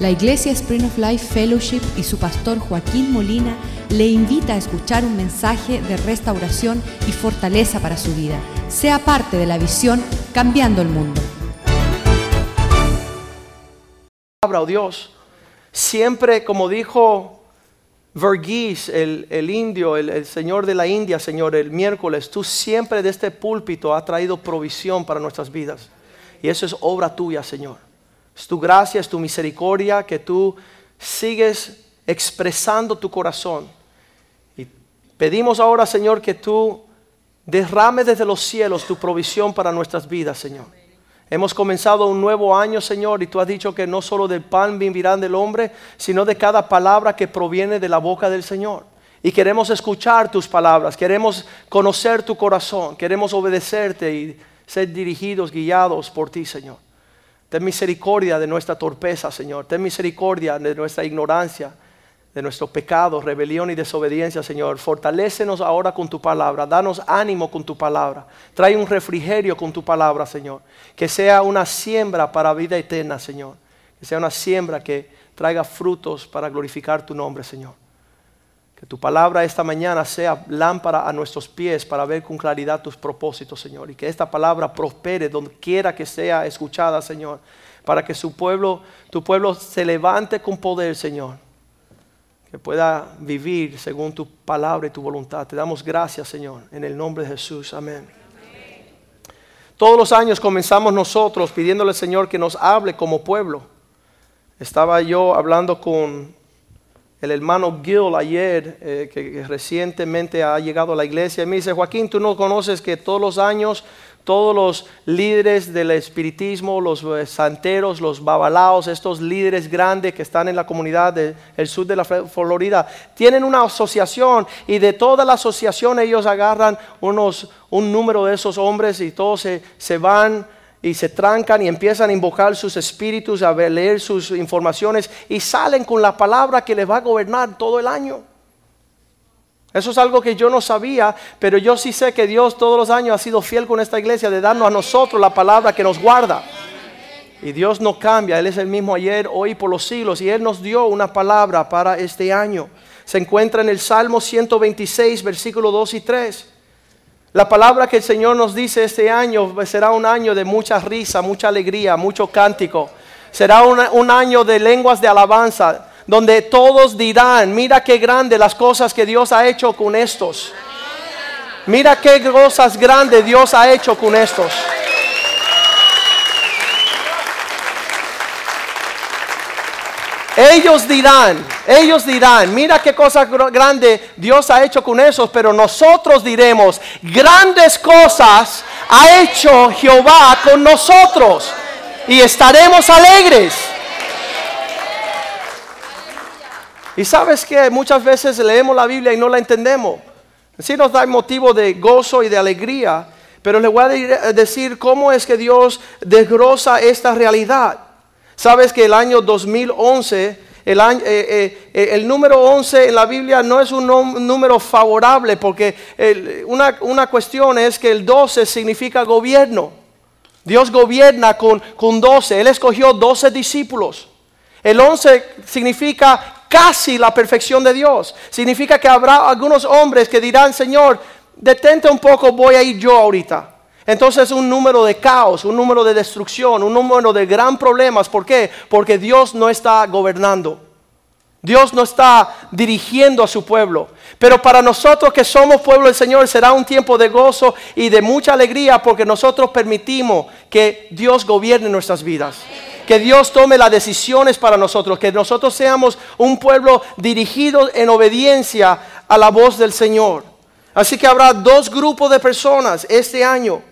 La Iglesia Spring of Life Fellowship y su pastor Joaquín Molina le invita a escuchar un mensaje de restauración y fortaleza para su vida. Sea parte de la visión Cambiando el Mundo. Palabra, oh Dios, siempre como dijo Verghese, el, el indio, el, el señor de la India, Señor, el miércoles, tú siempre de este púlpito has traído provisión para nuestras vidas. Y eso es obra tuya, Señor. Es tu gracia, es tu misericordia que tú sigues expresando tu corazón. Y pedimos ahora, Señor, que tú derrames desde los cielos tu provisión para nuestras vidas, Señor. Hemos comenzado un nuevo año, Señor, y tú has dicho que no solo del pan vivirán del hombre, sino de cada palabra que proviene de la boca del Señor. Y queremos escuchar tus palabras, queremos conocer tu corazón, queremos obedecerte y ser dirigidos, guiados por ti, Señor. Ten misericordia de nuestra torpeza, Señor. Ten misericordia de nuestra ignorancia, de nuestro pecado, rebelión y desobediencia, Señor. Fortalécenos ahora con tu palabra. Danos ánimo con tu palabra. Trae un refrigerio con tu palabra, Señor. Que sea una siembra para vida eterna, Señor. Que sea una siembra que traiga frutos para glorificar tu nombre, Señor. Que tu palabra esta mañana sea lámpara a nuestros pies para ver con claridad tus propósitos, Señor. Y que esta palabra prospere donde quiera que sea escuchada, Señor. Para que su pueblo, tu pueblo se levante con poder, Señor. Que pueda vivir según tu palabra y tu voluntad. Te damos gracias, Señor, en el nombre de Jesús. Amén. Todos los años comenzamos nosotros pidiéndole, Señor, que nos hable como pueblo. Estaba yo hablando con el hermano Gil ayer, eh, que, recientemente ha llegado a la iglesia, me dice, Joaquín, tú no conoces que todos los años todos los líderes del espiritismo, los eh, santeros, los babalaos, estos líderes grandes que están en la comunidad del sur de la Florida, tienen una asociación y de toda la asociación ellos agarran unos, un número de esos hombres y todos se, se van y se trancan y empiezan a invocar sus espíritus, a leer sus informaciones y salen con la palabra que les va a gobernar todo el año. Eso es algo que yo no sabía, pero yo sí sé que Dios todos los años ha sido fiel con esta iglesia de darnos a nosotros la palabra que nos guarda. Y Dios no cambia, Él es el mismo ayer, hoy, por los siglos, y Él nos dio una palabra para este año. Se encuentra en el Salmo 126, versículos 2 y 3. La palabra que el Señor nos dice este año será un año de mucha risa, mucha alegría, mucho cántico. Será un, año de lenguas de alabanza, donde todos dirán, mira qué grande las cosas que Dios ha hecho con estos. Mira qué cosas grandes Dios ha hecho con estos. Ellos dirán, ellos dirán, mira qué cosa grande Dios ha hecho con esos, pero nosotros diremos, grandes cosas ha hecho Jehová con nosotros y estaremos alegres. Y sabes que muchas veces leemos la Biblia y no la entendemos. Sí nos da motivo de gozo y de alegría, pero les voy a decir cómo es que Dios desgrosa esta realidad. Sabes que el año 2011, el, año, eh, eh, el número 11 en la Biblia no es un número favorable, porque una, cuestión es que el 12 significa gobierno. Dios gobierna con, con 12. Él escogió 12 discípulos. El 11 significa casi la perfección de Dios. Significa que habrá algunos hombres que dirán, Señor, detente un poco, voy a ir yo ahorita. Entonces un número de caos, un número de destrucción, un número de gran problemas. ¿Por qué? Porque Dios no está gobernando. Dios no está dirigiendo a su pueblo. Pero para nosotros que somos pueblo del Señor será un tiempo de gozo y de mucha alegría porque nosotros permitimos que Dios gobierne nuestras vidas. Que Dios tome las decisiones para nosotros. Que nosotros seamos un pueblo dirigido en obediencia a la voz del Señor. Así que habrá dos grupos de personas este año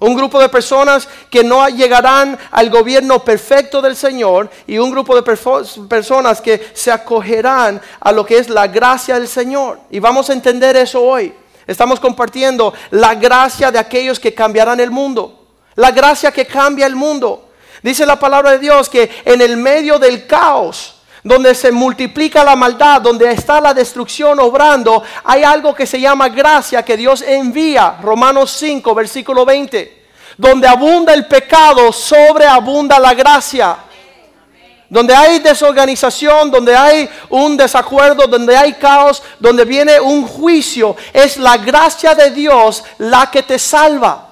un grupo de personas que no llegarán al gobierno perfecto del Señor y un grupo de personas que se acogerán a lo que es la gracia del Señor. Y vamos a entender eso hoy. Estamos compartiendo la gracia de aquellos que cambiarán el mundo. La gracia que cambia el mundo. Dice la palabra de Dios que en el medio del caos, donde se multiplica la maldad, donde está la destrucción obrando, hay algo que se llama gracia que Dios envía. Romanos 5, versículo 20. Donde abunda el pecado, sobreabunda la gracia. Donde hay desorganización, donde hay un desacuerdo, donde hay caos, donde viene un juicio, es la gracia de Dios la que te salva.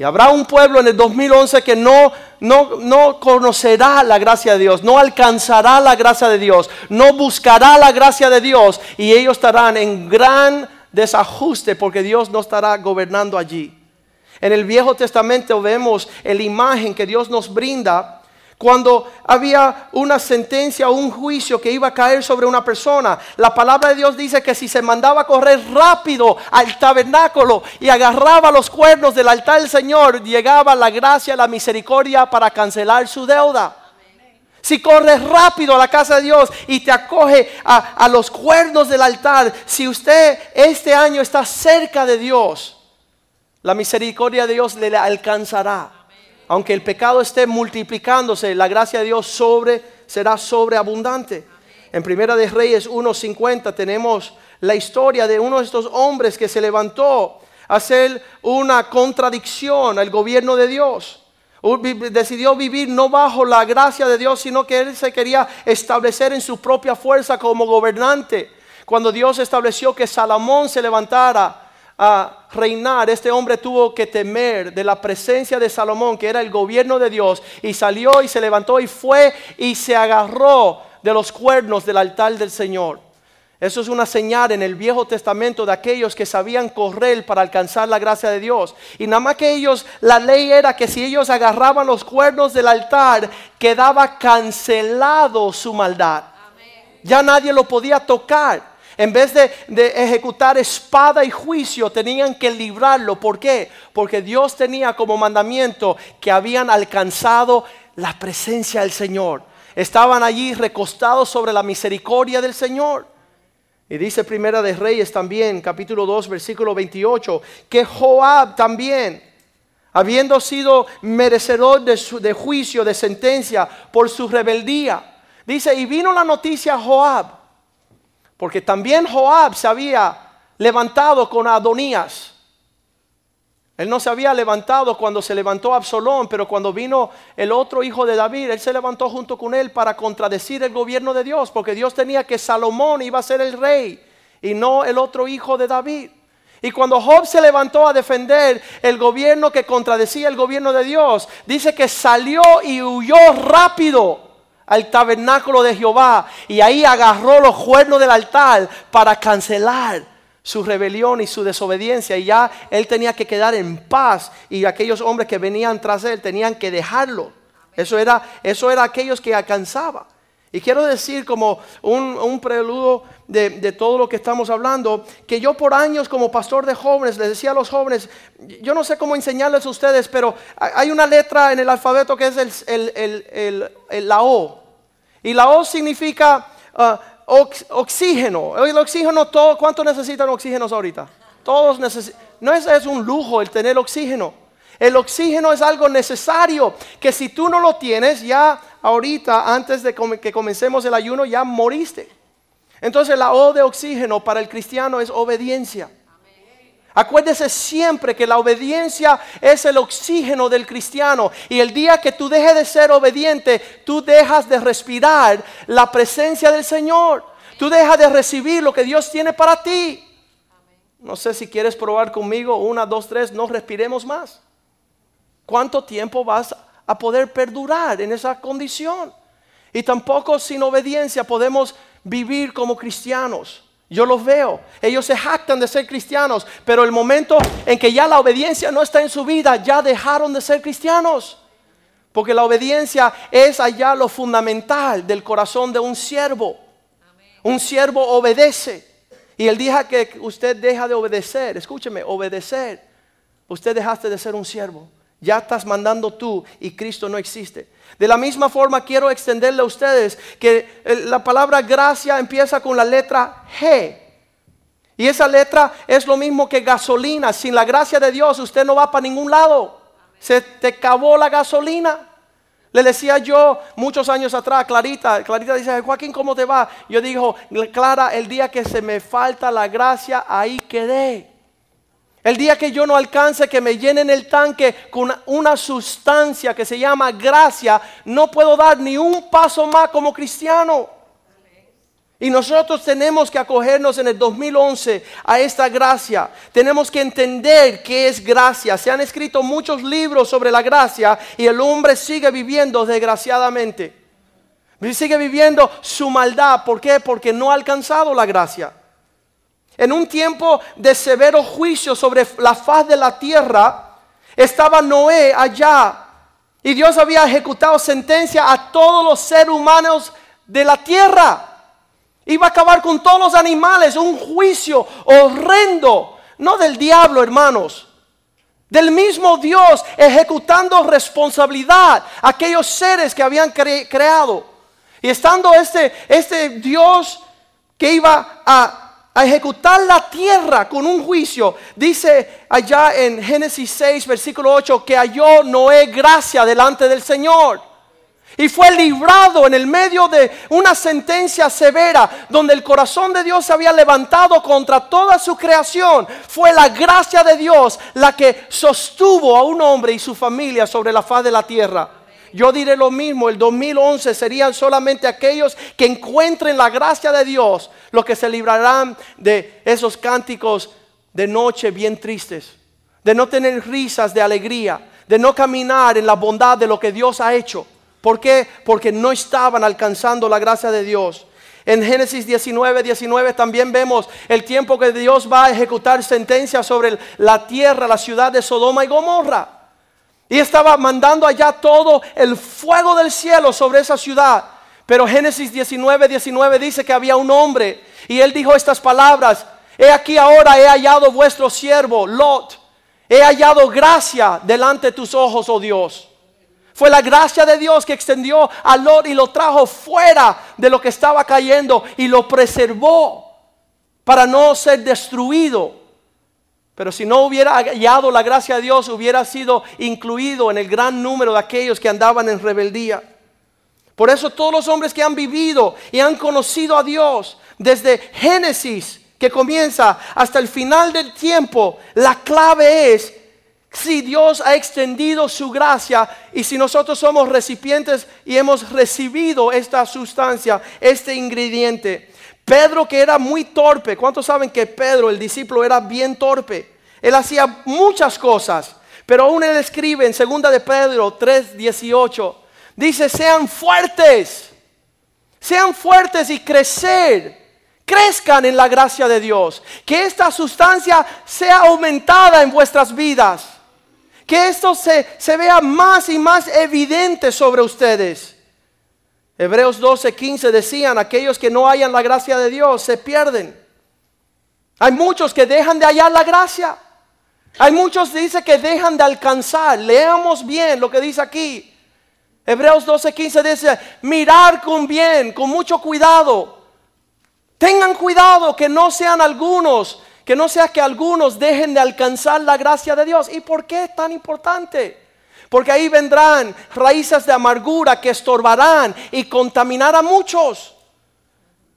Y habrá un pueblo en el 2011 que no, no, no conocerá la gracia de Dios, no alcanzará la gracia de Dios, no buscará la gracia de Dios y ellos estarán en gran desajuste porque Dios no estará gobernando allí. En el Viejo Testamento vemos la imagen que Dios nos brinda cuando había una sentencia o un juicio que iba a caer sobre una persona. La palabra de Dios dice que si se mandaba a correr rápido al tabernáculo y agarraba los cuernos del altar del Señor, llegaba la gracia, la misericordia para cancelar su deuda. Si corres rápido a la casa de Dios y te acoge a, a, los cuernos del altar, si usted este año está cerca de Dios, la misericordia de Dios le alcanzará aunque el pecado esté multiplicándose, la gracia de Dios sobre, será sobreabundante. En Primera de Reyes 1.50 tenemos la historia de uno de estos hombres que se levantó a hacer una contradicción al gobierno de Dios. Decidió vivir no bajo la gracia de Dios, sino que él se quería establecer en su propia fuerza como gobernante. Cuando Dios estableció que Salomón se levantara a reinar, este hombre tuvo que temer de la presencia de Salomón, que era el gobierno de Dios, y salió y se levantó y fue y se agarró de los cuernos del altar del Señor. Eso es una señal en el Viejo Testamento de aquellos que sabían correr para alcanzar la gracia de Dios. Y nada más que ellos, la ley era que si ellos agarraban los cuernos del altar, quedaba cancelado su maldad. Ya nadie lo podía tocar. En vez de, ejecutar espada y juicio, tenían que librarlo. ¿Por qué? Porque Dios tenía como mandamiento que habían alcanzado la presencia del Señor. Estaban allí recostados sobre la misericordia del Señor. Y dice Primera de Reyes también, capítulo 2, versículo 28, que Joab también, habiendo sido merecedor de, de juicio, de sentencia por su rebeldía, dice, y vino la noticia a Joab porque también Joab se había levantado con Adonías. Él no se había levantado cuando se levantó Absalón, pero cuando vino el otro hijo de David, él se levantó junto con él para contradecir el gobierno de Dios, porque Dios tenía que Salomón iba a ser el rey y no el otro hijo de David. Y cuando Job se levantó a defender el gobierno que contradecía el gobierno de Dios, dice que salió y huyó rápido al tabernáculo de Jehová y ahí agarró los cuernos del altar para cancelar su rebelión y su desobediencia y ya él tenía que quedar en paz y aquellos hombres que venían tras él tenían que dejarlo. Eso era, eso era aquellos que alcanzaba. Y quiero decir como un, un preludio de, de, todo lo que estamos hablando, que yo por años como pastor de jóvenes les decía a los jóvenes, yo no sé cómo enseñarles a ustedes, pero hay una letra en el alfabeto que es el, el, el, la O. Y la O significa uh, oxígeno. El oxígeno, todo, ¿cuánto necesitan oxígenos ahorita? Todos necesitan. No es, es un lujo el tener oxígeno. El oxígeno es algo necesario que si tú no lo tienes, ya ahorita, antes de que comencemos el ayuno, ya moriste. Entonces la O de oxígeno para el cristiano es obediencia. Acuérdese siempre que la obediencia es el oxígeno del cristiano. Y el día que tú dejes de ser obediente, tú dejas de respirar la presencia del Señor. Tú dejas de recibir lo que Dios tiene para ti. No sé si quieres probar conmigo. Una, dos, tres. No respiremos más. ¿Cuánto tiempo vas a poder perdurar en esa condición? Y tampoco sin obediencia podemos vivir como cristianos. Yo los veo. Ellos se jactan de ser cristianos, pero el momento en que ya la obediencia no está en su vida, ya dejaron de ser cristianos. Porque la obediencia es allá lo fundamental del corazón de un siervo. Un siervo obedece. Y el día que usted deja de obedecer, escúcheme, obedecer, usted dejaste de ser un siervo. Ya estás mandando tú y Cristo no existe. De la misma forma quiero extenderle a ustedes que la palabra gracia empieza con la letra G. Y esa letra es lo mismo que gasolina. Sin la gracia de Dios usted no va para ningún lado. Se te acabó la gasolina. Le decía yo muchos años atrás, Clarita, Clarita dice, Joaquín, ¿cómo te va? Yo digo, Clara, el día que se me falta la gracia, ahí quedé. El día que yo no alcance que me llenen el tanque con una sustancia que se llama gracia, no puedo dar ni un paso más como cristiano. Y nosotros tenemos que acogernos en el 2011 a esta gracia. Tenemos que entender qué es gracia. Se han escrito muchos libros sobre la gracia y el hombre sigue viviendo desgraciadamente. Sigue viviendo su maldad. ¿Por qué? Porque no ha alcanzado la gracia. En un tiempo de severo juicio sobre la faz de la tierra, estaba Noé allá. Y Dios había ejecutado sentencia a todos los seres humanos de la tierra. Iba a acabar con todos los animales, un juicio horrendo, no del diablo, hermanos, del mismo Dios ejecutando responsabilidad a aquellos seres que habían creado. Y estando este, este Dios que iba a, a ejecutar la tierra con un juicio, dice allá en Génesis 6, versículo 8, que halló Noé gracia delante del Señor y fue librado en el medio de una sentencia severa donde el corazón de Dios se había levantado contra toda su creación. Fue la gracia de Dios la que sostuvo a un hombre y su familia sobre la faz de la tierra. Yo diré lo mismo, el 2011 serían solamente aquellos que encuentren la gracia de Dios los que se librarán de esos cánticos de noche bien tristes, de no tener risas de alegría, de no caminar en la bondad de lo que Dios ha hecho ¿Por qué? Porque no estaban alcanzando la gracia de Dios. En Génesis 19, 19 también vemos el tiempo que Dios va a ejecutar sentencia sobre la tierra, la ciudad de Sodoma y Gomorra. Y estaba mandando allá todo el fuego del cielo sobre esa ciudad. Pero Génesis 19, 19 dice que había un hombre y él dijo estas palabras. He aquí ahora he hallado vuestro siervo, Lot. He hallado gracia delante de tus ojos, oh Dios. Fue la gracia de Dios que extendió a Lot y lo trajo fuera de lo que estaba cayendo y lo preservó para no ser destruido. Pero si no hubiera hallado la gracia de Dios, hubiera sido incluido en el gran número de aquellos que andaban en rebeldía. Por eso todos los hombres que han vivido y han conocido a Dios desde Génesis, que comienza hasta el final del tiempo, la clave es si Dios ha extendido su gracia y si nosotros somos recipientes y hemos recibido esta sustancia, este ingrediente. Pedro que era muy torpe, ¿cuántos saben que Pedro, el discípulo, era bien torpe? Él hacía muchas cosas, pero aún él escribe en 2 de Pedro 3:18, dice, sean fuertes, sean fuertes y crecer crezcan en la gracia de Dios. Que esta sustancia sea aumentada en vuestras vidas que esto se, vea más y más evidente sobre ustedes. Hebreos 12, 15 decían, aquellos que no hayan la gracia de Dios se pierden. Hay muchos que dejan de hallar la gracia. Hay muchos que que dejan de alcanzar. Leamos bien lo que dice aquí. Hebreos 12, 15 dice, mirar con bien, con mucho cuidado. Tengan cuidado que no sean algunos que no sea que algunos dejen de alcanzar la gracia de Dios. ¿Y por qué es tan importante? Porque ahí vendrán raíces de amargura que estorbarán y contaminarán a muchos.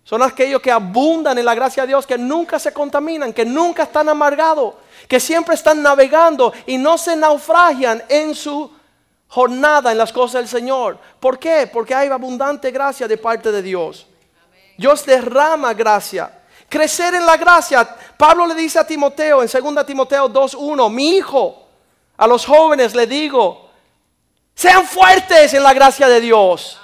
Son aquellos que abundan en la gracia de Dios, que nunca se contaminan, que nunca están amargados, que siempre están navegando y no se naufragian en su jornada en las cosas del Señor. ¿Por qué? Porque hay abundante gracia de parte de Dios. Dios derrama gracia crecer en la gracia. Pablo le dice a Timoteo en 2 Timoteo 2.1, mi hijo, a los jóvenes le digo, sean fuertes en la gracia de Dios.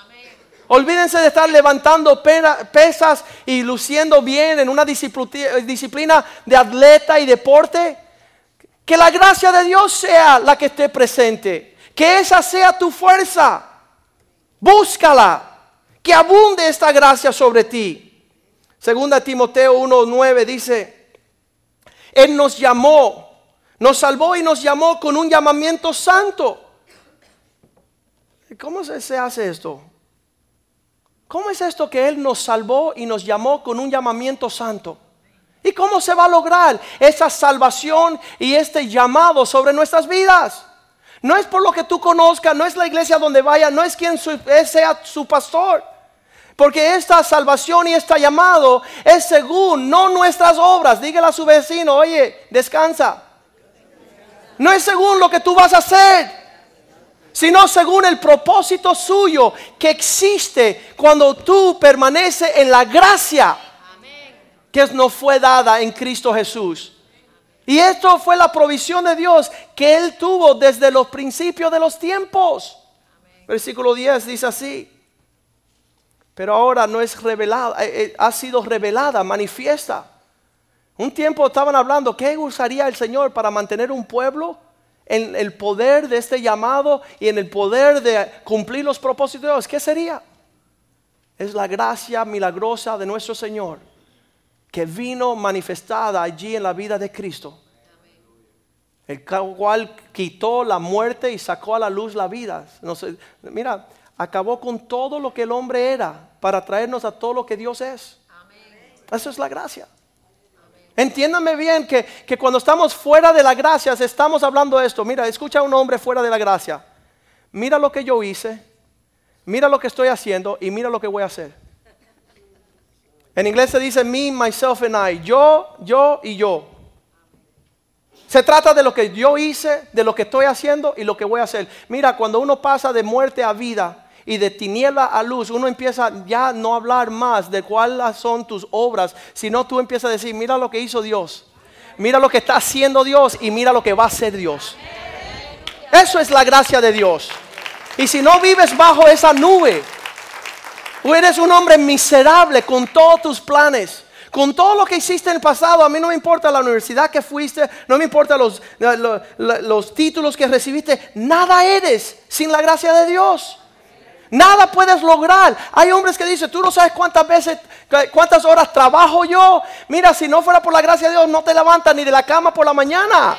Olvídense de estar levantando pesas y luciendo bien en una disciplina de atleta y deporte. Que la gracia de Dios sea la que esté presente. Que esa sea tu fuerza. Búscala. Que abunde esta gracia sobre ti. Segunda Timoteo 1:9 dice, Él nos llamó, nos salvó y nos llamó con un llamamiento santo. ¿Cómo se, hace esto? ¿Cómo es esto que Él nos salvó y nos llamó con un llamamiento santo? ¿Y cómo se va a lograr esa salvación y este llamado sobre nuestras vidas? No es por lo que tú conozcas, no es la iglesia donde vaya, no es quien sea su pastor. Porque esta salvación y este llamado es según no nuestras obras. Dígale a su vecino, oye, descansa. No es según lo que tú vas a hacer, sino según el propósito suyo que existe cuando tú permaneces en la gracia que nos fue dada en Cristo Jesús. Y esto fue la provisión de Dios que Él tuvo desde los principios de los tiempos. Versículo 10 dice así. Pero ahora no es revelada, eh, eh, ha sido revelada, manifiesta. Un tiempo estaban hablando, ¿qué usaría el Señor para mantener un pueblo? En el poder de este llamado y en el poder de cumplir los propósitos de Dios. ¿Qué sería? Es la gracia milagrosa de nuestro Señor que vino manifestada allí en la vida de Cristo. El cual quitó la muerte y sacó a la luz la vida. No mira, acabó con todo lo que el hombre era para traernos a todo lo que Dios es. Eso es la gracia. Entiéndame bien que, que, cuando estamos fuera de la gracia, estamos hablando esto. Mira, escucha a un hombre fuera de la gracia. Mira lo que yo hice, mira lo que estoy haciendo y mira lo que voy a hacer. En inglés se dice me, myself and I. Yo, yo y yo. Se trata de lo que yo hice, de lo que estoy haciendo y lo que voy a hacer. Mira, cuando uno pasa de muerte a vida y de tiniebla a luz, uno empieza ya no hablar más de cuáles son tus obras, sino tú empiezas a decir, mira lo que hizo Dios. Mira lo que está haciendo Dios y mira lo que va a hacer Dios. Eso es la gracia de Dios. Y si no vives bajo esa nube, eres un hombre miserable con todos tus planes. Con todo lo que hiciste en el pasado, a mí no me importa la universidad que fuiste, no me importa los, títulos que recibiste, nada eres sin la gracia de Dios. Nada puedes lograr. Hay hombres que dicen, tú no sabes cuántas veces, cuántas horas trabajo yo. Mira, si no fuera por la gracia de Dios, no te levantas ni de la cama por la mañana.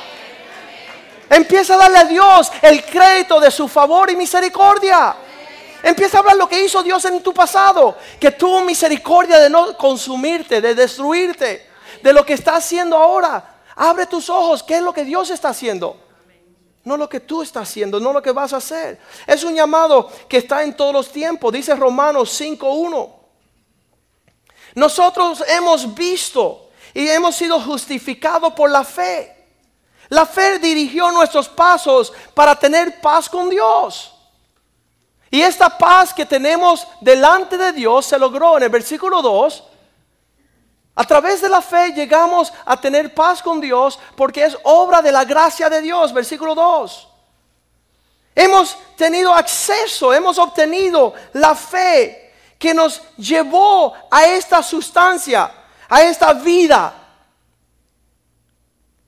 Empieza a darle a Dios el crédito de su favor y misericordia. Empieza a hablar lo que hizo Dios en tu pasado, que tuvo misericordia de no consumirte, de destruirte, de lo que está haciendo ahora. Abre tus ojos, ¿qué es lo que Dios está haciendo? No lo que tú estás haciendo, no lo que vas a hacer. Es un llamado que está en todos los tiempos, dice Romanos 5.1. Nosotros hemos visto y hemos sido justificados por la fe. La fe dirigió nuestros pasos para tener paz con Dios. Y esta paz que tenemos delante de Dios se logró en el versículo 2. A través de la fe llegamos a tener paz con Dios porque es obra de la gracia de Dios, versículo 2. Hemos tenido acceso, hemos obtenido la fe que nos llevó a esta sustancia, a esta vida.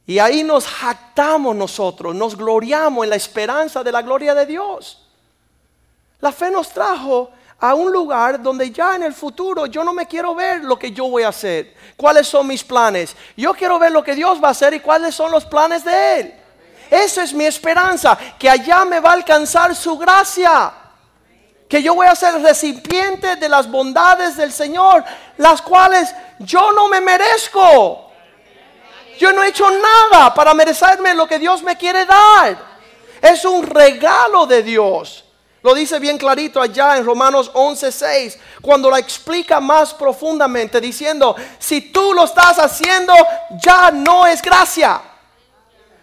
Y ahí nos jactamos nosotros, nos gloriamos en la esperanza de la gloria de Dios. La fe nos trajo a un lugar donde ya en el futuro yo no me quiero ver lo que yo voy a hacer, cuáles son mis planes. Yo quiero ver lo que Dios va a hacer y cuáles son los planes de Él. Esa es mi esperanza, que allá me va a alcanzar su gracia. Que yo voy a ser recipiente de las bondades del Señor, las cuales yo no me merezco. Yo no he hecho nada para merecerme lo que Dios me quiere dar. Es un regalo de Dios. Lo dice bien clarito allá en Romanos 11:6, cuando la explica más profundamente, diciendo, si tú lo estás haciendo, ya no es gracia.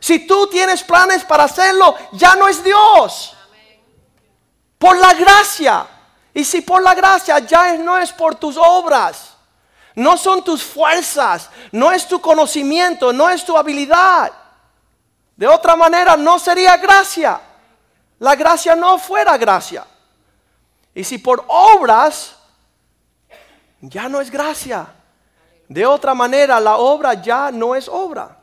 Si tú tienes planes para hacerlo, ya no es Dios. Por la gracia. Y si por la gracia ya no es por tus obras, no son tus fuerzas, no es tu conocimiento, no es tu habilidad. De otra manera no sería gracia la gracia no fuera gracia. Y si por obras, ya no es gracia. De otra manera, la obra ya no es obra.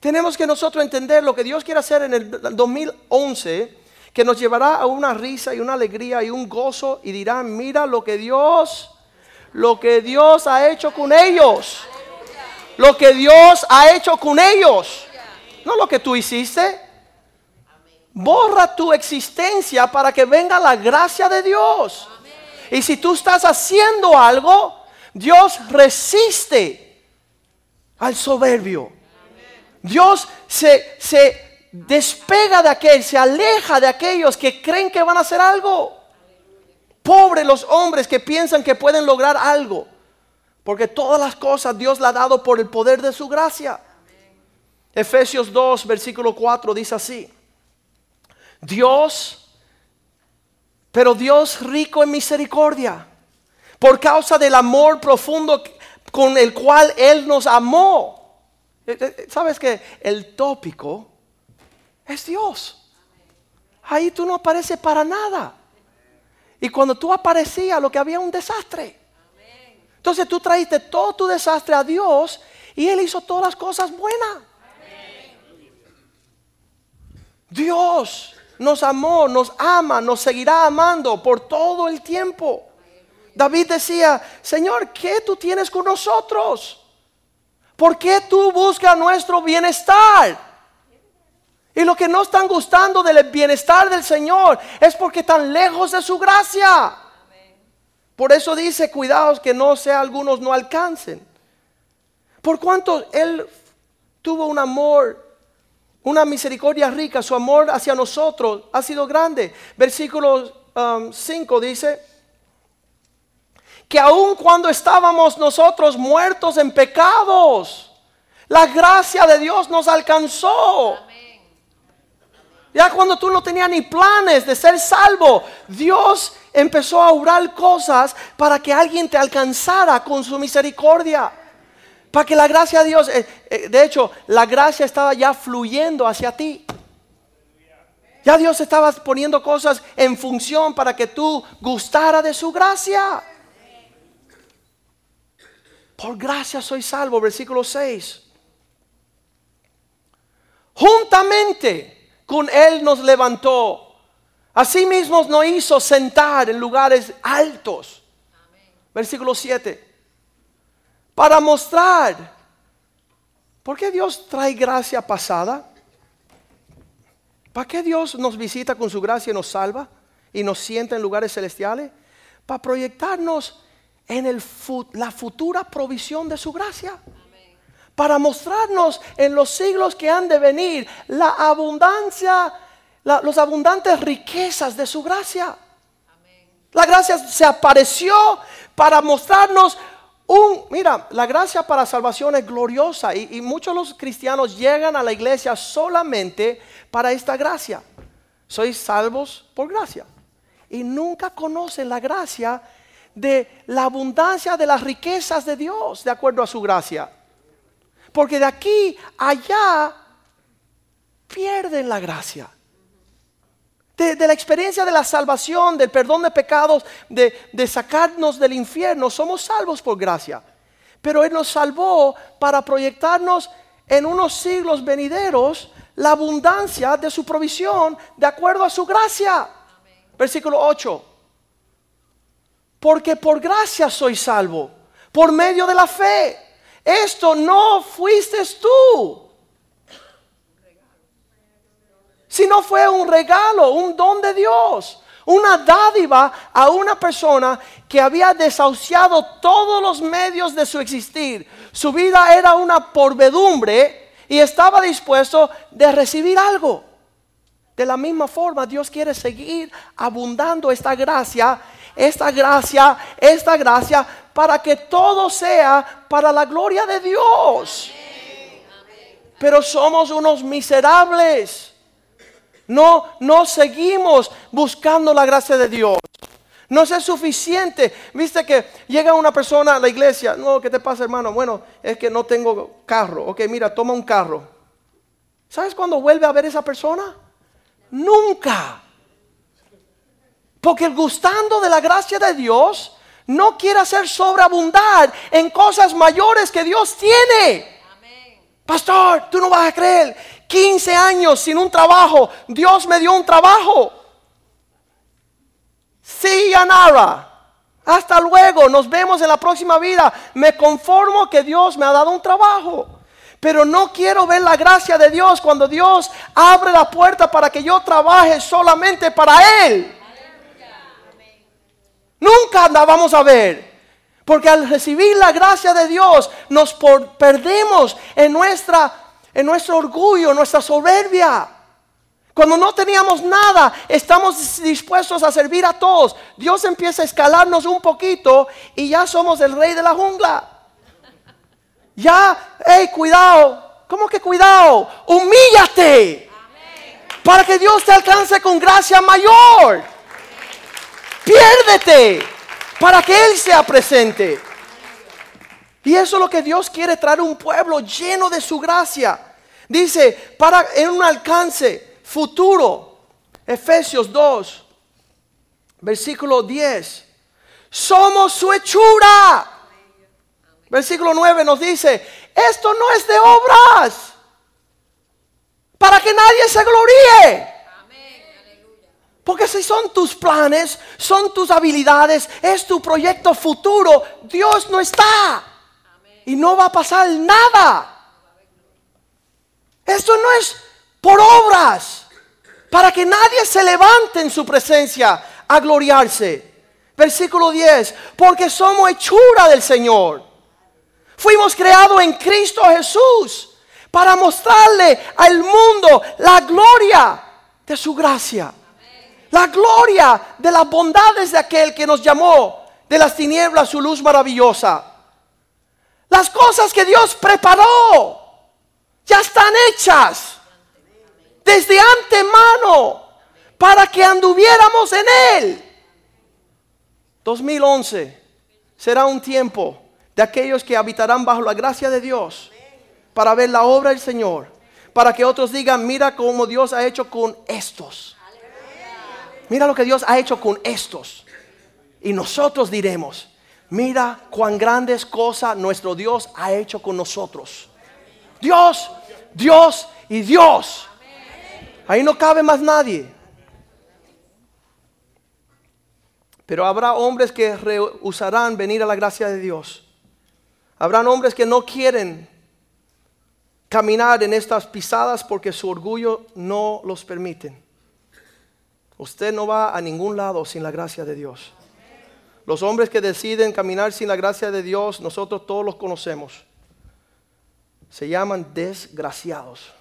Tenemos que nosotros entender lo que Dios quiere hacer en el 2011, que nos llevará a una risa y una alegría y un gozo y dirán, mira lo que Dios, lo que Dios ha hecho con ellos. Lo que Dios ha hecho con ellos. No lo que tú hiciste, Borra tu existencia para que venga la gracia de Dios. Y si tú estás haciendo algo, Dios resiste al soberbio. Dios se, se despega de aquel, se aleja de aquellos que creen que van a hacer algo. Pobres los hombres que piensan que pueden lograr algo. Porque todas las cosas Dios le ha dado por el poder de su gracia. Efesios 2, versículo 4 dice así. Dios, pero Dios rico en misericordia, por causa del amor profundo con el cual Él nos amó. Eh, eh, ¿Sabes que el tópico es Dios? Ahí tú no apareces para nada. Y cuando tú aparecías, lo que había un desastre. Entonces tú traíste todo tu desastre a Dios y Él hizo todas las cosas buenas. Dios nos amó, nos ama, nos seguirá amando por todo el tiempo. David decía, Señor, ¿qué tú tienes con nosotros? ¿Por qué tú buscas nuestro bienestar? Y lo que no están gustando del bienestar del Señor es porque están lejos de su gracia. Por eso dice, cuidados que no sea algunos no alcancen. Por cuanto Él tuvo un amor, una misericordia rica, su amor hacia nosotros ha sido grande. Versículo 5 um, dice, que aun cuando estábamos nosotros muertos en pecados, la gracia de Dios nos alcanzó. Ya cuando tú no tenías ni planes de ser salvo, Dios empezó a orar cosas para que alguien te alcanzara con su misericordia. Para que la gracia de Dios, eh, eh, de hecho, la gracia estaba ya fluyendo hacia ti. Ya Dios estaba poniendo cosas en función para que tú gustara de su gracia. Por gracia soy salvo, versículo 6. Juntamente con Él nos levantó. Asimismo nos hizo sentar en lugares altos. Versículo 7. Para mostrar. ¿Por qué Dios trae gracia pasada? ¿Para qué Dios nos visita con su gracia y nos salva? Y nos sienta en lugares celestiales? Para proyectarnos en el, la futura provisión de su gracia. Para mostrarnos en los siglos que han de venir la abundancia, las abundantes riquezas de su gracia. La gracia se apareció para mostrarnos un, mira, la gracia para salvación es gloriosa y, muchos los cristianos llegan a la iglesia solamente para esta gracia. Sois salvos por gracia. Y nunca conocen la gracia de la abundancia de las riquezas de Dios, de acuerdo a su gracia. Porque de aquí allá pierden la gracia. De, la experiencia de la salvación, del perdón de pecados, de, de sacarnos del infierno, somos salvos por gracia. Pero Él nos salvó para proyectarnos en unos siglos venideros la abundancia de su provisión de acuerdo a su gracia. Versículo 8 porque por gracia soy salvo, por medio de la fe. Esto no fuiste tú, sino fue un regalo, un don de Dios, una dádiva a una persona que había desahuciado todos los medios de su existir. Su vida era una porvedumbre y estaba dispuesto de recibir algo. De la misma forma, Dios quiere seguir abundando esta gracia esta gracia, esta gracia, para que todo sea para la gloria de Dios. Pero somos unos miserables. No, no seguimos buscando la gracia de Dios. No es suficiente. Viste que llega una persona a la iglesia. No, ¿qué te pasa, hermano? Bueno, es que no tengo carro. Ok, mira, toma un carro. ¿Sabes cuándo vuelve a ver esa persona? Nunca. Porque el gustando de la gracia de Dios no quiere hacer sobreabundar en cosas mayores que Dios tiene. Pastor, tú no vas a creer. 15 años sin un trabajo. Dios me dio un trabajo. Sí, Anara. Hasta luego. Nos vemos en la próxima vida. Me conformo que Dios me ha dado un trabajo. Pero no quiero ver la gracia de Dios cuando Dios abre la puerta para que yo trabaje solamente para Él. Nunca andábamos a ver. Porque al recibir la gracia de Dios nos perdemos en, nuestra, en nuestro orgullo, nuestra soberbia. Cuando no teníamos nada, estamos dispuestos a servir a todos. Dios empieza a escalarnos un poquito y ya somos el rey de la jungla. Ya, hey, cuidado, ¿Cómo que cuidado? Humíllate. Para que Dios te alcance con gracia mayor. Piérdete para que Él sea presente. Y eso es lo que Dios quiere traer un pueblo lleno de su gracia. Dice, para en un alcance futuro. Efesios 2, versículo 10. Somos su hechura. Versículo 9 nos dice, esto no es de obras, para que nadie se gloríe. Porque si son tus planes, son tus habilidades, es tu proyecto futuro, Dios no está. Y no va a pasar nada. Esto no es por obras, para que nadie se levante en su presencia a gloriarse. Versículo 10, porque somos hechura del Señor. Fuimos creados en Cristo Jesús para mostrarle al mundo la gloria de su gracia. La gloria de las bondades de aquel que nos llamó de las tinieblas su luz maravillosa. Las cosas que Dios preparó ya están hechas desde antemano para que anduviéramos en Él. 2011 será un tiempo de aquellos que habitarán bajo la gracia de Dios para ver la obra del Señor, para que otros digan, mira cómo Dios ha hecho con estos. Mira lo que Dios ha hecho con estos. Y nosotros diremos, mira cuán grandes cosas nuestro Dios ha hecho con nosotros. Dios, Dios y Dios. Ahí no cabe más nadie. Pero habrá hombres que rehusarán venir a la gracia de Dios. Habrán hombres que no quieren caminar en estas pisadas porque su orgullo no los permite. Usted no va a ningún lado sin la gracia de Dios. Los hombres que deciden caminar sin la gracia de Dios, nosotros todos los conocemos. Se llaman desgraciados.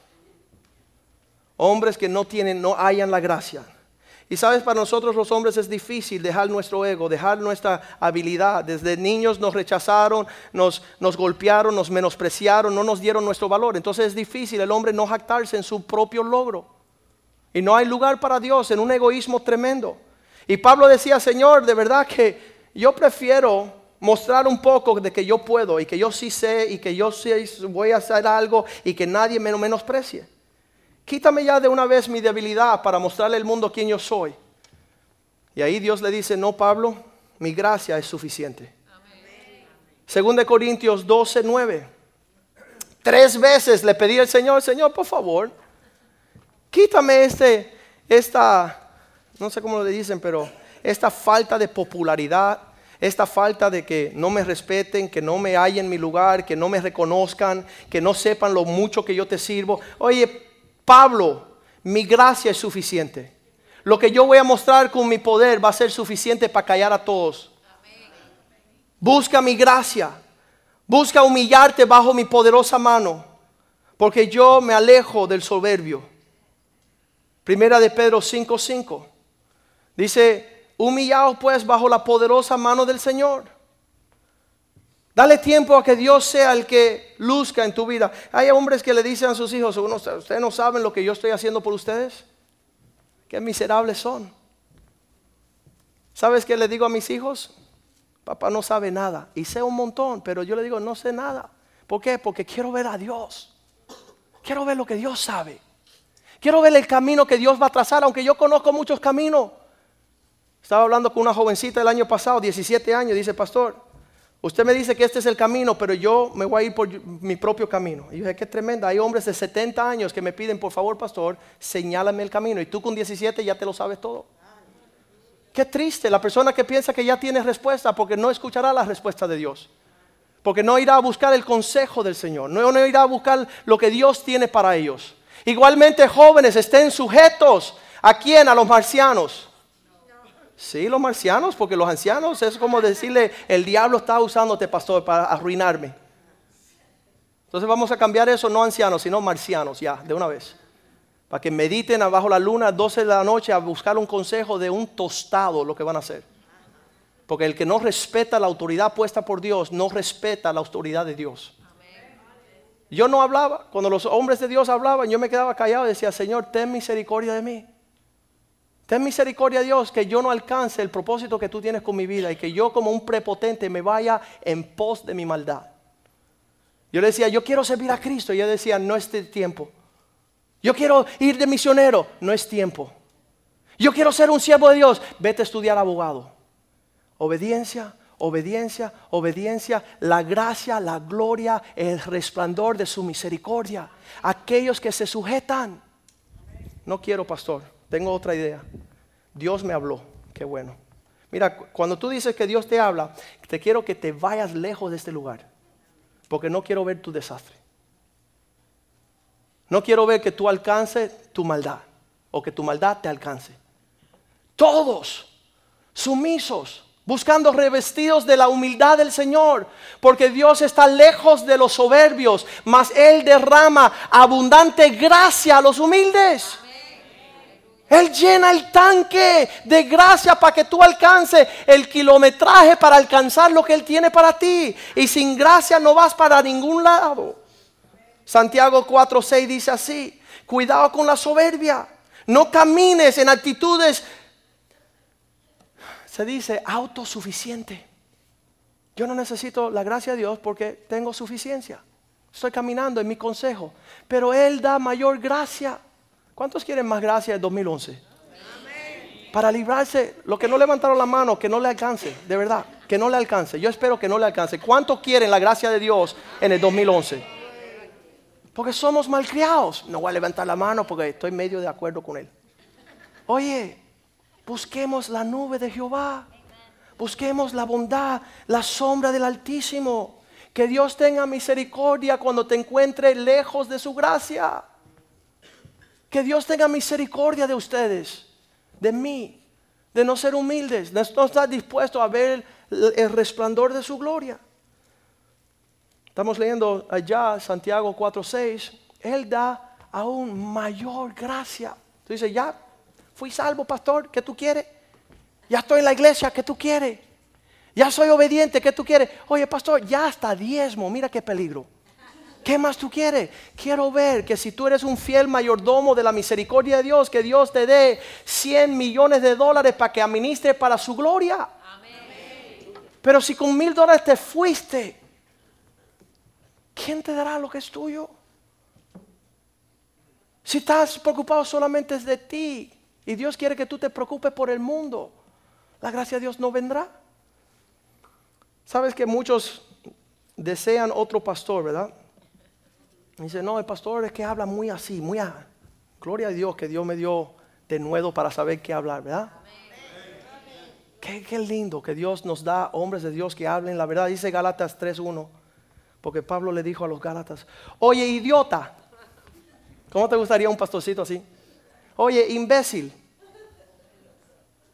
Hombres que no tienen, no hayan la gracia. Y sabes, para nosotros los hombres es difícil dejar nuestro ego, dejar nuestra habilidad. Desde niños nos rechazaron, nos, nos golpearon, nos menospreciaron, no nos dieron nuestro valor. Entonces es difícil el hombre no jactarse en su propio logro. Y no hay lugar para Dios en un egoísmo tremendo. Y Pablo decía, Señor, de verdad que yo prefiero mostrar un poco de que yo puedo y que yo sí sé y que yo sí voy a hacer algo y que nadie me menosprecie. Quítame ya de una vez mi debilidad para mostrarle al mundo quién yo soy. Y ahí Dios le dice, no Pablo, mi gracia es suficiente. Según de Corintios 12, 9. Tres veces le pedí al Señor, Señor, por favor, quítame este, esta, no sé cómo le dicen, pero esta falta de popularidad, esta falta de que no me respeten, que no me hallen en mi lugar, que no me reconozcan, que no sepan lo mucho que yo te sirvo. Oye, Pablo, mi gracia es suficiente. Lo que yo voy a mostrar con mi poder va a ser suficiente para callar a todos. Busca mi gracia. Busca humillarte bajo mi poderosa mano. Porque yo me alejo del soberbio. Primera de Pedro 5:5. Dice, humillaos pues bajo la poderosa mano del Señor Dale tiempo a que Dios sea el que luzca en tu vida. Hay hombres que le dicen a sus hijos, ustedes no saben lo que yo estoy haciendo por ustedes. Qué miserables son. ¿Sabes qué le digo a mis hijos? Papá no sabe nada. Y sé un montón, pero yo le digo, no sé nada. ¿Por qué? Porque quiero ver a Dios. Quiero ver lo que Dios sabe. Quiero ver el camino que Dios va a trazar, aunque yo conozco muchos caminos. Estaba hablando con una jovencita el año pasado, 17 años, dice, pastor, Usted me dice que este es el camino, pero yo me voy a ir por mi propio camino. Y yo dije, qué tremenda. Hay hombres de 70 años que me piden, por favor, pastor, señálame el camino. Y tú con 17 ya te lo sabes todo. Qué triste la persona que piensa que ya tiene respuesta porque no escuchará la respuesta de Dios. Porque no irá a buscar el consejo del Señor. No, no irá a buscar lo que Dios tiene para ellos. Igualmente jóvenes estén sujetos a quién? A los marcianos. Sí, los marcianos, porque los ancianos es como decirle, el diablo está usándote, pastor, para arruinarme. Entonces vamos a cambiar eso, no ancianos, sino marcianos, ya, de una vez. Para que mediten abajo la luna a 12 de la noche a buscar un consejo de un tostado, lo que van a hacer. Porque el que no respeta la autoridad puesta por Dios, no respeta la autoridad de Dios. Yo no hablaba, cuando los hombres de Dios hablaban, yo me quedaba callado y decía, Señor, ten misericordia de mí. Ten misericordia, Dios, que yo no alcance el propósito que tú tienes con mi vida y que yo como un prepotente me vaya en pos de mi maldad. Yo le decía, yo quiero servir a Cristo. Y yo decía, no es tiempo. Yo quiero ir de misionero. No es tiempo. Yo quiero ser un siervo de Dios. Vete a estudiar abogado. Obediencia, obediencia, obediencia, la gracia, la gloria, el resplandor de su misericordia. Aquellos que se sujetan. No quiero, pastor, tengo otra idea. Dios me habló, qué bueno. Mira, cuando tú dices que Dios te habla, te quiero que te vayas lejos de este lugar, porque no quiero ver tu desastre. No quiero ver que tú alcances tu maldad o que tu maldad te alcance. Todos sumisos buscando revestidos de la humildad del Señor, porque Dios está lejos de los soberbios, mas Él derrama abundante gracia a los humildes. Él llena el tanque de gracia para que tú alcances el kilometraje para alcanzar lo que Él tiene para ti. Y sin gracia no vas para ningún lado. Santiago 4:6 dice así, cuidado con la soberbia. No camines en actitudes se dice autosuficiente. Yo no necesito la gracia de Dios porque tengo suficiencia. Estoy caminando en mi consejo. Pero Él da mayor gracia. ¿Cuántos quieren más gracia del 2011? Para librarse, lo que no levantaron la mano, que no le alcance, de verdad, que no le alcance. Yo espero que no le alcance. ¿Cuántos quieren la gracia de Dios en el 2011? Porque somos malcriados. No voy a levantar la mano porque estoy medio de acuerdo con él. Oye, Busquemos la nube de Jehová. Busquemos la bondad, la sombra del Altísimo. Que Dios tenga misericordia cuando te encuentre lejos de su gracia. Que Dios tenga misericordia de ustedes, de mí, de no ser humildes, de no estar dispuesto a ver el resplandor de su gloria. Estamos leyendo allá Santiago 4:6. Él da aún mayor gracia. Tú dices, ya Fui salvo, pastor, ¿qué tú quieres? Ya estoy en la iglesia, ¿qué tú quieres? Ya soy obediente, ¿qué tú quieres? Oye, pastor, ya está diezmo, mira qué peligro. ¿Qué más tú quieres? Quiero ver que si tú eres un fiel mayordomo de la misericordia de Dios, que Dios te dé 100 millones de dólares para que administre para su gloria. Pero si con mil dólares te fuiste, ¿quién te dará lo que es tuyo? Si estás preocupado solamente de ti, y Dios quiere que tú te preocupes por el mundo. La gracia de Dios no vendrá. Sabes que muchos desean otro pastor, ¿verdad? Dice, no, el pastor es que habla muy así, muy a... Gloria a Dios que Dios me dio de nuevo para saber qué hablar, ¿verdad? Qué, qué, lindo que Dios nos da hombres de Dios que hablen la verdad. Dice Gálatas 3.1, porque Pablo le dijo a los Gálatas, oye idiota, ¿cómo te gustaría un pastorcito así? Oye, imbécil.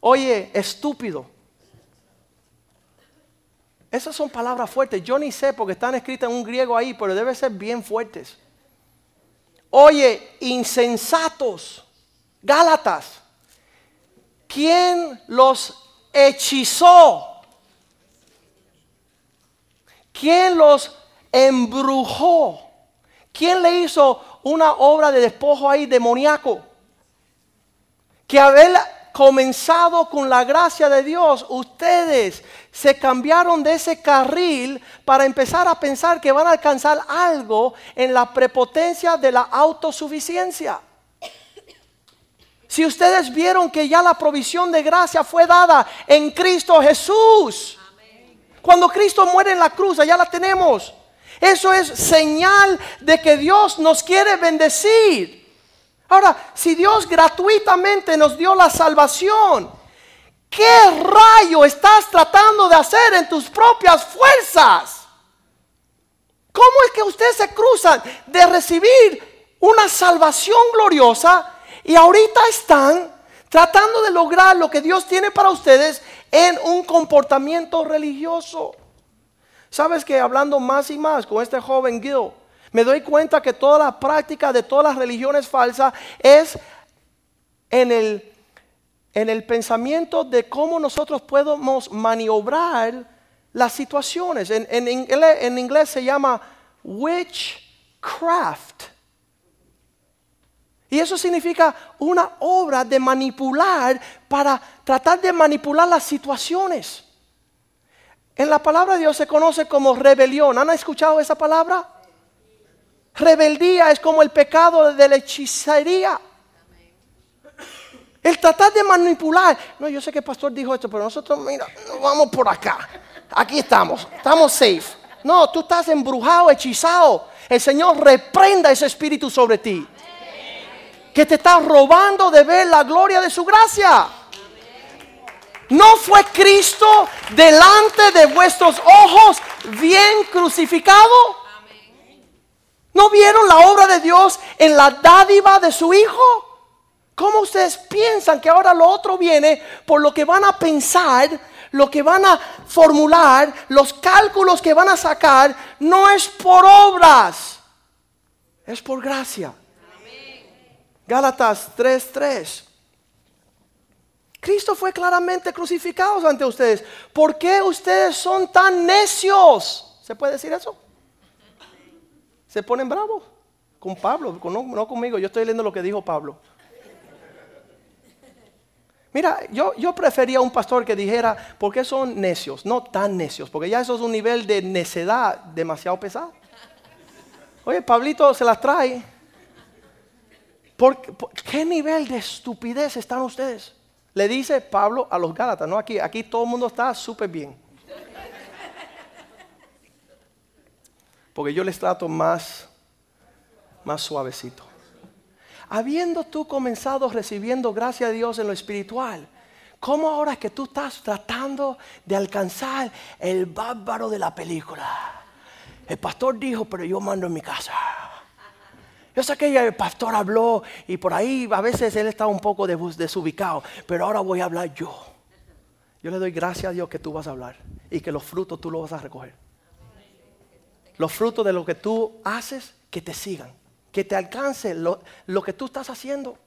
Oye, estúpido. Esas son palabras fuertes. Yo ni sé porque están escritas en un griego ahí, pero deben ser bien fuertes. Oye, insensatos. Gálatas. ¿Quién los hechizó? ¿Quién los embrujó? ¿Quién le hizo una obra de despojo ahí demoníaco? Que haber comenzado con la gracia de Dios, ustedes se cambiaron de ese carril para empezar a pensar que van a alcanzar algo en la prepotencia de la autosuficiencia. Si ustedes vieron que ya la provisión de gracia fue dada en Cristo Jesús, cuando Cristo muere en la cruz, ya la tenemos. Eso es señal de que Dios nos quiere bendecir. Ahora, si Dios gratuitamente nos dio la salvación, ¿qué rayo estás tratando de hacer en tus propias fuerzas? ¿Cómo es que ustedes se cruzan de recibir una salvación gloriosa y ahorita están tratando de lograr lo que Dios tiene para ustedes en un comportamiento religioso? Sabes que hablando más y más con este joven Gil, me doy cuenta que toda la práctica de todas las religiones falsas es en el, en el pensamiento de cómo nosotros podemos maniobrar las situaciones. En, en, inglés, en inglés se llama witch craft. Y eso significa una obra de manipular para tratar de manipular las situaciones. En la palabra de Dios se conoce como rebelión. ¿Han escuchado esa palabra? Rebeldía es como el pecado de la hechicería. El tratar de manipular. No, yo sé que el pastor dijo esto, pero nosotros, mira, vamos por acá. Aquí estamos, estamos safe. No, tú estás embrujado, hechizado. El Señor reprenda ese espíritu sobre ti que te está robando de ver la gloria de su gracia. ¿No fue Cristo delante de vuestros ojos bien crucificado? ¿No vieron la obra de Dios en la dádiva de su Hijo? ¿Cómo ustedes piensan que ahora lo otro viene por lo que van a pensar, lo que van a formular, los cálculos que van a sacar? No es por obras, es por gracia. Gálatas 3:3. Cristo fue claramente crucificado ante ustedes. ¿Por qué ustedes son tan necios? ¿Se puede decir eso? Se ponen bravos con Pablo, no, conmigo. Yo estoy leyendo lo que dijo Pablo. Mira, yo, yo prefería un pastor que dijera, ¿por qué son necios? No tan necios, porque ya eso es un nivel de necedad demasiado pesado. Oye, Pablito se las trae. ¿Por, qué nivel de estupidez están ustedes? Le dice Pablo a los Gálatas, no aquí, aquí todo el mundo está súper bien. Porque yo les trato más, más suavecito. Habiendo tú comenzado recibiendo gracia a Dios en lo espiritual, ¿cómo ahora que tú estás tratando de alcanzar el bárbaro de la película? El pastor dijo, pero yo mando en mi casa. Yo sé que el pastor habló y por ahí a veces él está un poco desubicado, pero ahora voy a hablar yo. Yo le doy gracias a Dios que tú vas a hablar y que los frutos tú los vas a recoger. Los frutos de lo que tú haces, que te sigan, que te alcance lo, lo que tú estás haciendo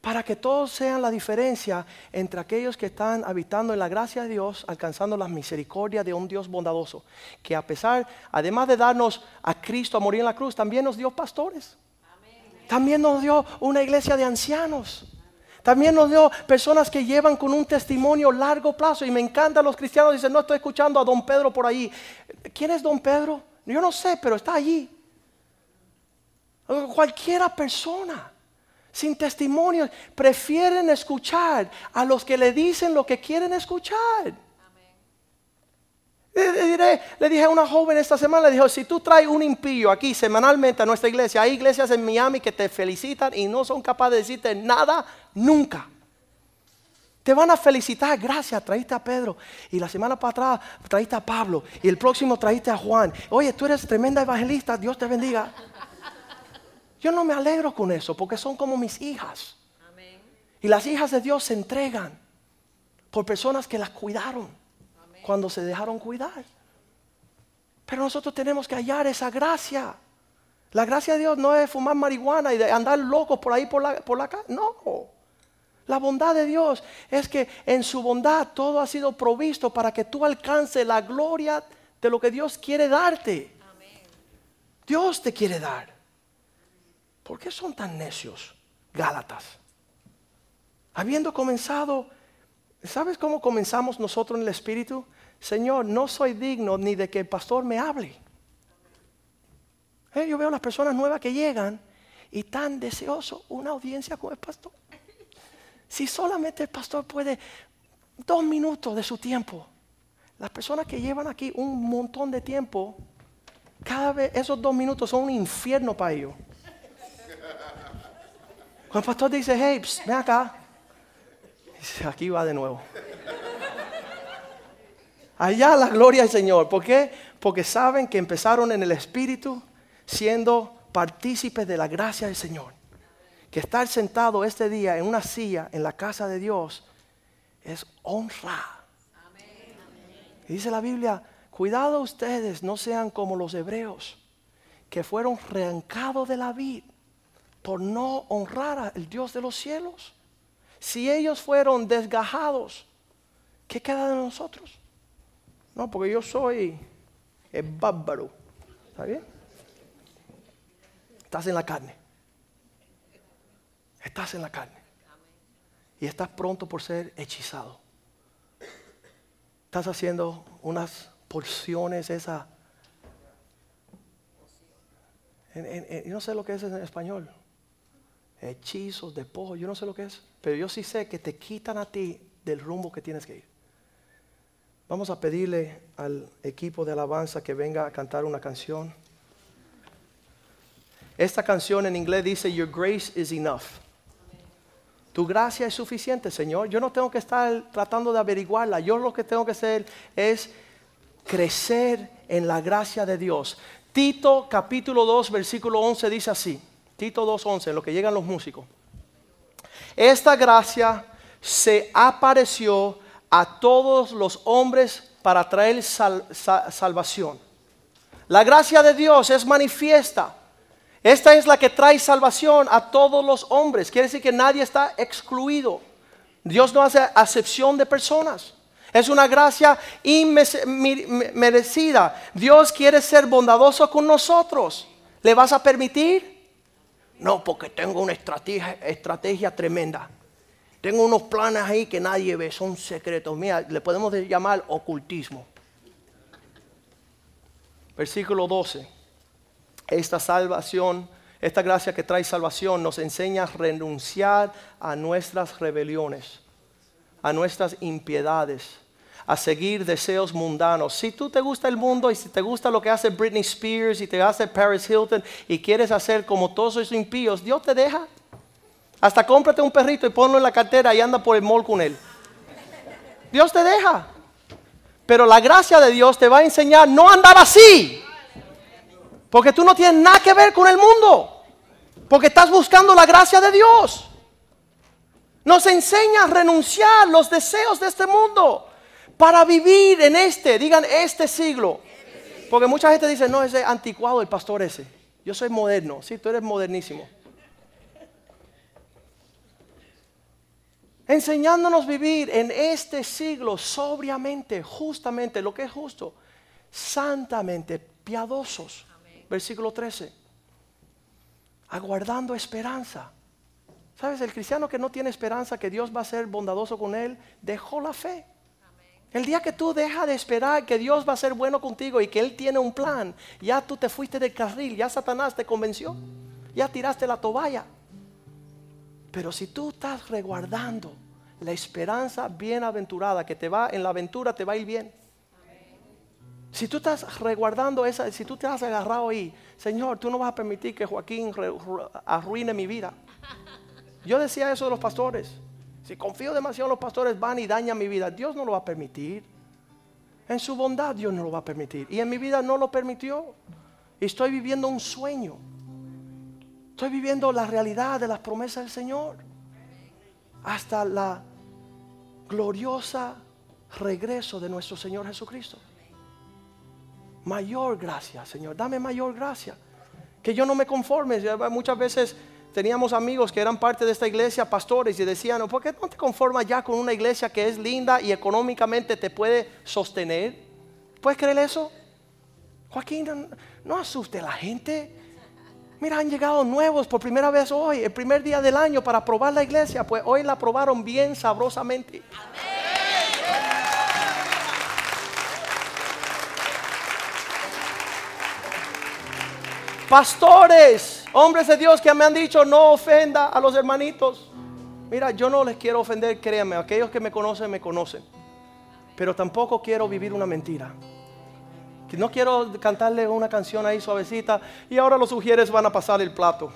para que todos sean la diferencia entre aquellos que están habitando en la gracia de Dios, alcanzando la misericordia de un Dios bondadoso, que a pesar, además de darnos a Cristo a morir en la cruz, también nos dio pastores. También nos dio una iglesia de ancianos. También nos dio personas que llevan con un testimonio largo plazo. Y me encantan los cristianos, dicen, no estoy escuchando a don Pedro por ahí. ¿Quién es don Pedro? Yo no sé, pero está allí. Cualquiera persona sin testimonio, prefieren escuchar a los que le dicen lo que quieren escuchar. Le, dije a una joven esta semana, le dijo, si tú traes un impío aquí semanalmente a nuestra iglesia, hay iglesias en Miami que te felicitan y no son capaces de decirte nada nunca. Te van a felicitar, gracias, traíste a Pedro. Y la semana para atrás traíste a Pablo. Y el próximo traíste a Juan. Oye, tú eres tremenda evangelista, Dios te bendiga. Yo no me alegro con eso porque son como mis hijas. Y las hijas de Dios se entregan por personas que las cuidaron cuando se dejaron cuidar. Pero nosotros tenemos que hallar esa gracia. La gracia de Dios no es fumar marihuana y de andar locos por ahí por la, por la calle. No. La bondad de Dios es que en su bondad todo ha sido provisto para que tú alcances la gloria de lo que Dios quiere darte. Dios te quiere dar. ¿Por qué son tan necios, Gálatas? Habiendo comenzado, ¿sabes cómo comenzamos nosotros en el Espíritu? Señor, no soy digno ni de que el pastor me hable. Eh, yo veo las personas nuevas que llegan y tan deseoso una audiencia con el pastor. Si solamente el pastor puede dos minutos de su tiempo, las personas que llevan aquí un montón de tiempo, cada vez esos dos minutos son un infierno para ellos. Cuando el pastor dice, hey, ven acá, dice, aquí va de nuevo. Allá la gloria del Señor. ¿Por qué? Porque saben que empezaron en el Espíritu siendo partícipes de la gracia del Señor. Que estar sentado este día en una silla en la casa de Dios es honra. Y dice la Biblia, cuidado ustedes, no sean como los hebreos, que fueron arrancados de la vida por no honrar al Dios de los cielos. Si ellos fueron desgajados, ¿qué queda de nosotros? No, porque yo soy el bárbaro. ¿Está bien? Estás en la carne. Estás en la carne. Y estás pronto por ser hechizado. Estás haciendo unas porciones esa. yo no sé lo que es en español. Hechizos, de pojo, yo no sé lo que es. Pero yo sí sé que te quitan a ti del rumbo que tienes que ir. Vamos a pedirle al equipo de alabanza que venga a cantar una canción. Esta canción en inglés dice, Your grace is enough. Tu gracia es suficiente, Señor. Yo no tengo que estar tratando de averiguarla. Yo lo que tengo que hacer es crecer en la gracia de Dios. Tito capítulo 2, versículo 11 dice así. Tito 2, 11, en lo que llegan los músicos. Esta gracia se apareció a todos los hombres para traer salvación. La gracia de Dios es manifiesta. Esta es la que trae salvación a todos los hombres. Quiere decir que nadie está excluido. Dios no hace acepción de personas. Es una gracia inmerecida. Dios quiere ser bondadoso con nosotros. ¿Le vas a permitir? No, porque tengo una estrategia, estrategia tremenda. Tengo unos planes ahí que nadie ve, son secretos. Mira, le podemos llamar ocultismo. Versículo 12. Esta salvación, esta gracia que trae salvación nos enseña a renunciar a nuestras rebeliones, a nuestras impiedades, a seguir deseos mundanos. Si tú te gusta el mundo y si te gusta lo que hace Britney Spears y te hace Paris Hilton y quieres hacer como todos esos impíos, Dios te deja. Hasta cómprate un perrito y ponlo en la cartera y anda por el mall con él. Dios te deja. Pero la gracia de Dios te va a enseñar no andar así. Porque tú no tienes nada que ver con el mundo. Porque estás buscando la gracia de Dios. Nos enseña a renunciar los deseos de este mundo para vivir en este, digan este siglo. Porque mucha gente dice, no, ese anticuado el pastor ese. Yo soy moderno. Sí, tú eres modernísimo. Enseñándonos vivir en este siglo sobriamente, justamente, lo que es justo, santamente, piadosos. Versículo 13. Aguardando esperanza. ¿Sabes? El cristiano que no tiene esperanza que Dios va a ser bondadoso con él, dejó la fe. El día que tú dejas de esperar que Dios va a ser bueno contigo y que Él tiene un plan, ya tú te fuiste del carril, ya Satanás te convenció, ya tiraste la toalla. Pero si tú estás reguardando la esperanza bienaventurada, que te va en la aventura, te va a ir bien. Si tú estás reguardando esa, si tú te has agarrado ahí, Señor, tú no vas a permitir que Joaquín arruine mi vida. Yo decía eso de los pastores. Si confío demasiado en los pastores, van y dañan mi vida. Dios no lo va a permitir. En su bondad Dios no lo va a permitir. Y en mi vida no lo permitió. Y estoy viviendo un sueño. Estoy viviendo la realidad de las promesas del Señor. Hasta la gloriosa regreso de nuestro Señor Jesucristo. Mayor gracia, Señor, dame mayor gracia. Que yo no me conforme. Muchas veces teníamos amigos que eran parte de esta iglesia, pastores, y decían, ¿por qué no te conformas ya con una iglesia que es linda y económicamente te puede sostener? ¿Puedes creer eso? Joaquín, no asuste a la gente. Mira, han llegado nuevos por primera vez hoy, el primer día del año para probar la iglesia. Pues hoy la probaron bien sabrosamente. Pastores, hombres de Dios que me han dicho no ofenda a los hermanitos. Mira, yo no les quiero ofender, créanme, aquellos que me conocen me conocen. Pero tampoco quiero vivir una mentira. No quiero cantarle una canción ahí suavecita y ahora los sugieres van a pasar el plato.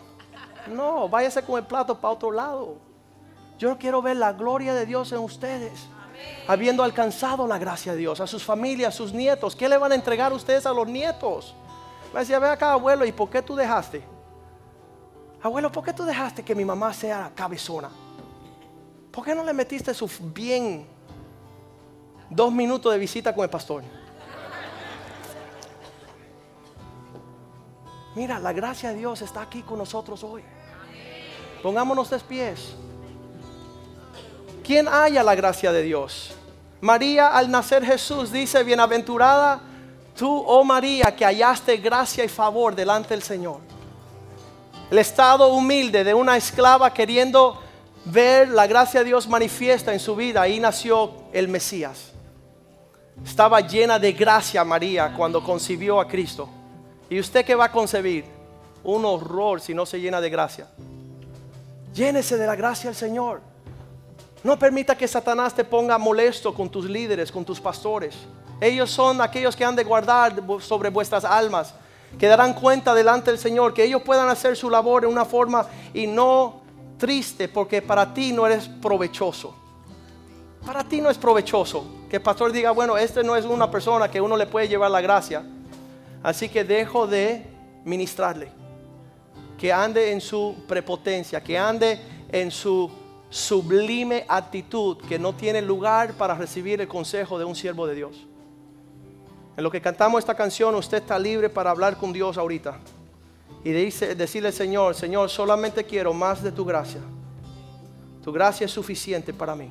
No, váyase con el plato para otro lado. Yo quiero ver la gloria de Dios en ustedes. Habiendo alcanzado la gracia de Dios, a sus familias, a sus nietos. ¿Qué le van a entregar ustedes a los nietos? Me decía, ve acá, abuelo, ¿y por qué tú dejaste? Abuelo, ¿por qué tú dejaste que mi mamá sea cabezona? ¿Por qué no le metiste su bien dos minutos de visita con el pastor? Mira, la gracia de Dios está aquí con nosotros hoy. Pongámonos de pies. ¿Quién haya la gracia de Dios? María al nacer Jesús dice, bienaventurada tú, oh María, que hallaste gracia y favor delante del Señor. El estado humilde de una esclava queriendo ver la gracia de Dios manifiesta en su vida. Ahí nació el Mesías. Estaba llena de gracia María cuando concibió a Cristo. ¿Y usted qué va a concebir? Un horror si no se llena de gracia. Llénese de la gracia del Señor. No permita que Satanás te ponga molesto con tus líderes, con tus pastores. Ellos son aquellos que han de guardar sobre vuestras almas, que darán cuenta delante del Señor, que ellos puedan hacer su labor de una forma y no triste, porque para ti no eres provechoso. Para ti no es provechoso que el pastor diga, bueno, este no es una persona que uno le puede llevar la gracia. Así que dejo de ministrarle. Que ande en su prepotencia, que ande en su sublime actitud que no tiene lugar para recibir el consejo de un siervo de Dios. En lo que cantamos esta canción, usted está libre para hablar con Dios ahorita. Y dice, decirle Señor, Señor, solamente quiero más de tu gracia. Tu gracia es suficiente para mí.